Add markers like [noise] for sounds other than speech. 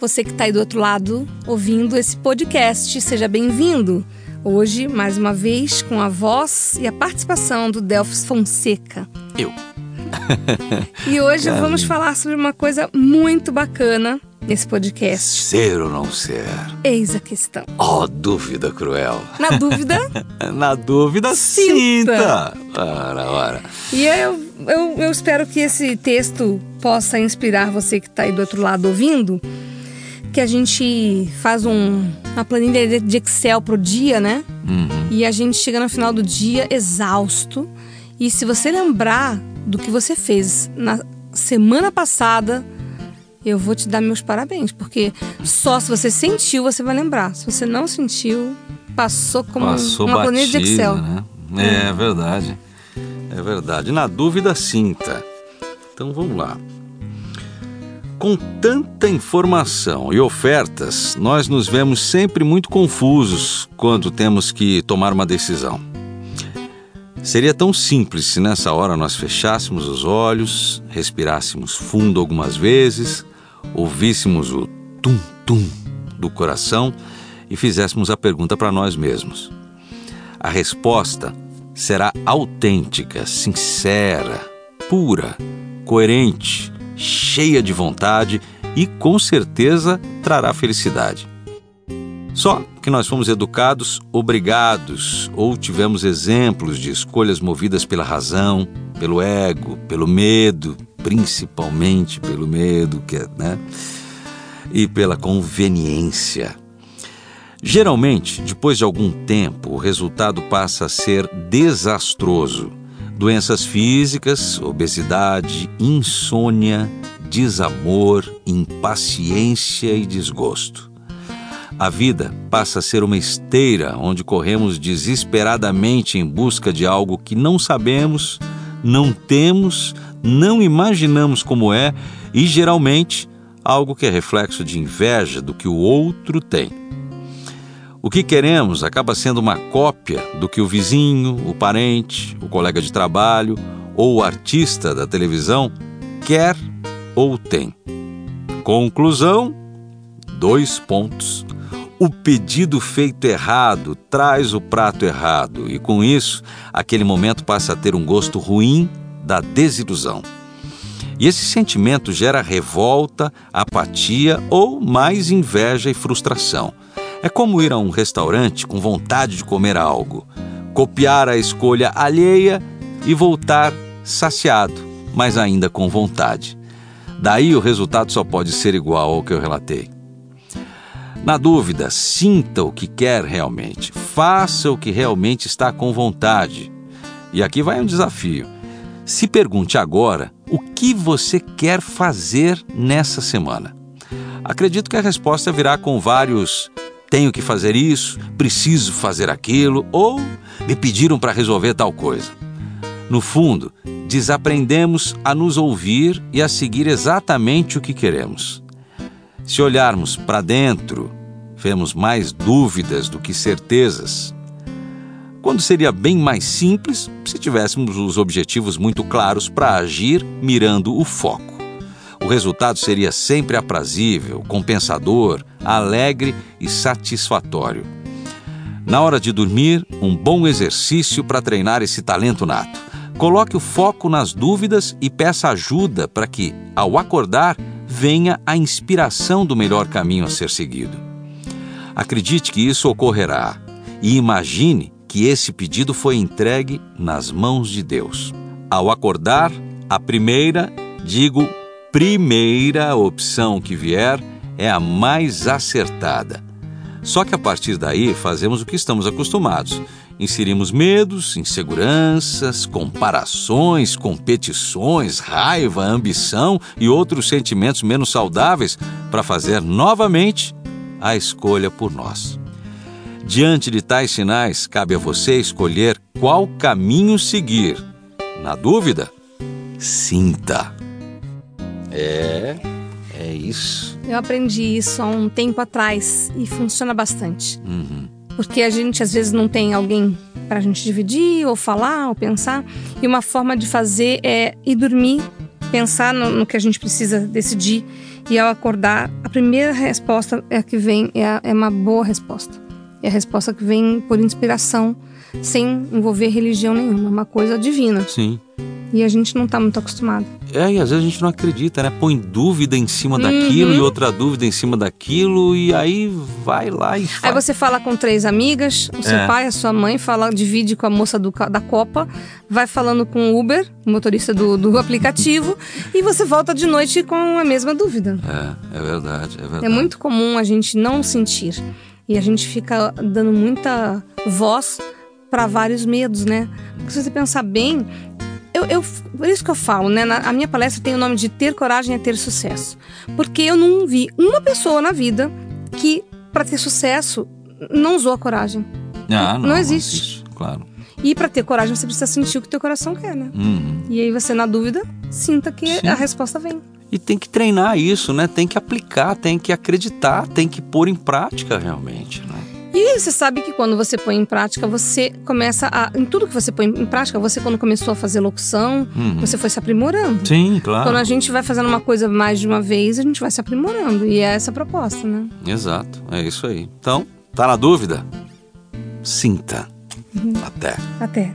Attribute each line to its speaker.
Speaker 1: Você que está aí do outro lado ouvindo esse podcast, seja bem-vindo! Hoje, mais uma vez, com a voz e a participação do Delfos Fonseca.
Speaker 2: Eu.
Speaker 1: e hoje vamos falar sobre uma coisa muito bacana nesse podcast.
Speaker 2: Ser ou não ser?
Speaker 1: Eis a questão.
Speaker 2: Oh, dúvida cruel.
Speaker 1: Na dúvida? [laughs]
Speaker 2: Na dúvida, sinta.
Speaker 1: Sinta.
Speaker 2: Ora, ora.
Speaker 1: E eu, eu, eu espero que esse texto possa inspirar você que está aí do outro lado ouvindo. Que a gente faz um, uma planilha de Excel pro dia, né?
Speaker 2: Uhum.
Speaker 1: E a gente chega no final do dia exausto. E se você lembrar do que você fez na semana passada, eu vou te dar meus parabéns, porque só se você sentiu você vai lembrar. Se você não sentiu, passou como
Speaker 2: Passou
Speaker 1: uma planilha de Excel.
Speaker 2: Né? É, é verdade. É verdade. Na dúvida, sinta. Então vamos lá. Com tanta informação e ofertas, nós nos vemos sempre muito confusos quando temos que tomar uma decisão. Seria tão simples se nessa hora nós fechássemos os olhos, respirássemos fundo algumas vezes, ouvíssemos o tum-tum do coração e fizéssemos a pergunta para nós mesmos. A resposta será autêntica, sincera, pura, coerente, cheia de vontade e com certeza trará felicidade. Só que nós fomos educados obrigados ou tivemos exemplos de escolhas movidas pela razão, pelo ego, pelo medo, principalmente pelo medo, que é, né? E pela conveniência. Geralmente, depois de algum tempo, o resultado passa a ser desastroso. Doenças físicas, obesidade, insônia, desamor, impaciência e desgosto. A vida passa a ser uma esteira onde corremos desesperadamente em busca de algo que não sabemos, não temos, não imaginamos como é e geralmente algo que é reflexo de inveja do que o outro tem. O que queremos acaba sendo uma cópia do que o vizinho, o parente, o colega de trabalho ou o artista da televisão quer ou tem. Conclusão: dois pontos. O pedido feito errado traz o prato errado, e com isso, aquele momento passa a ter um gosto ruim da desilusão. E esse sentimento gera revolta, apatia ou mais inveja e frustração. É como ir a um restaurante com vontade de comer algo, copiar a escolha alheia e voltar saciado, mas ainda com vontade. Daí o resultado só pode ser igual ao que eu relatei. Na dúvida, sinta o que quer realmente, faça o que realmente está com vontade. E aqui vai um desafio. Se pergunte agora o que você quer fazer nessa semana. Acredito que a resposta virá com vários tenho que fazer isso, preciso fazer aquilo ou me pediram para resolver tal coisa. No fundo, desaprendemos a nos ouvir e a seguir exatamente o que queremos. Se olharmos para dentro, vemos mais dúvidas do que certezas. Quando seria bem mais simples se tivéssemos os objetivos muito claros para agir mirando o foco. Resultado seria sempre aprazível, compensador, alegre e satisfatório. Na hora de dormir, um bom exercício para treinar esse talento nato. Coloque o foco nas dúvidas e peça ajuda para que, ao acordar, venha a inspiração do melhor caminho a ser seguido. Acredite que isso ocorrerá e imagine que esse pedido foi entregue nas mãos de Deus. Ao acordar, a primeira, digo, primeira opção que vier é a mais acertada. Só que a partir daí fazemos o que estamos acostumados inserimos medos, inseguranças, comparações, competições, raiva, ambição e outros sentimentos menos saudáveis para fazer novamente a escolha por nós. Diante de tais sinais, cabe a você escolher qual caminho seguir. Na dúvida, sinta. É, é isso.
Speaker 1: Eu aprendi isso há um tempo atrás e funciona bastante.
Speaker 2: Uhum.
Speaker 1: Porque a gente às vezes não tem alguém para a gente dividir, ou falar, ou pensar. E uma forma de fazer é ir dormir, pensar no, no que a gente precisa decidir. E ao acordar, a primeira resposta é a que vem, é, a, é uma boa resposta. É a resposta que vem por inspiração, sem envolver religião nenhuma, é uma coisa divina.
Speaker 2: Sim.
Speaker 1: E a gente não está muito acostumado.
Speaker 2: É, e às vezes a gente não acredita, né? Põe dúvida em cima daquilo e outra dúvida em cima daquilo, e aí vai lá e
Speaker 1: Aí
Speaker 2: faz.
Speaker 1: você fala com três amigas, o seu
Speaker 2: É.
Speaker 1: pai, a sua mãe, fala, divide com a moça do da Copa, vai falando com o Uber, o motorista do, do aplicativo, [laughs] e você volta de noite com a mesma dúvida.
Speaker 2: É, é verdade, é verdade.
Speaker 1: É muito comum a gente não sentir. E a gente fica dando muita voz para vários medos, né? Porque se você pensar bem, eu, eu- por isso que eu falo, né? Na, a minha palestra tem o nome de Ter Coragem é Ter Sucesso. Porque eu não vi uma pessoa na vida que, para ter sucesso, não usou a coragem.
Speaker 2: Ah, não,
Speaker 1: não existe.
Speaker 2: claro.
Speaker 1: E para ter coragem, você precisa sentir o que teu coração quer, né?
Speaker 2: Uhum.
Speaker 1: E aí você, na dúvida, sinta que
Speaker 2: Sim.
Speaker 1: a resposta vem.
Speaker 2: E tem que treinar isso, né? Tem que aplicar, tem que acreditar, tem que pôr em prática realmente, né?
Speaker 1: E você sabe que quando você põe em prática, você começa a. Em tudo que você põe em prática, você, quando começou a fazer locução,
Speaker 2: Uhum.
Speaker 1: você foi se aprimorando.
Speaker 2: Sim, claro.
Speaker 1: Quando a gente vai fazendo uma coisa mais de uma vez, a gente vai se aprimorando. E é essa a proposta, né?
Speaker 2: Exato, é isso aí. Então, tá na dúvida? Sinta.
Speaker 1: Uhum.
Speaker 2: Até.
Speaker 1: Até.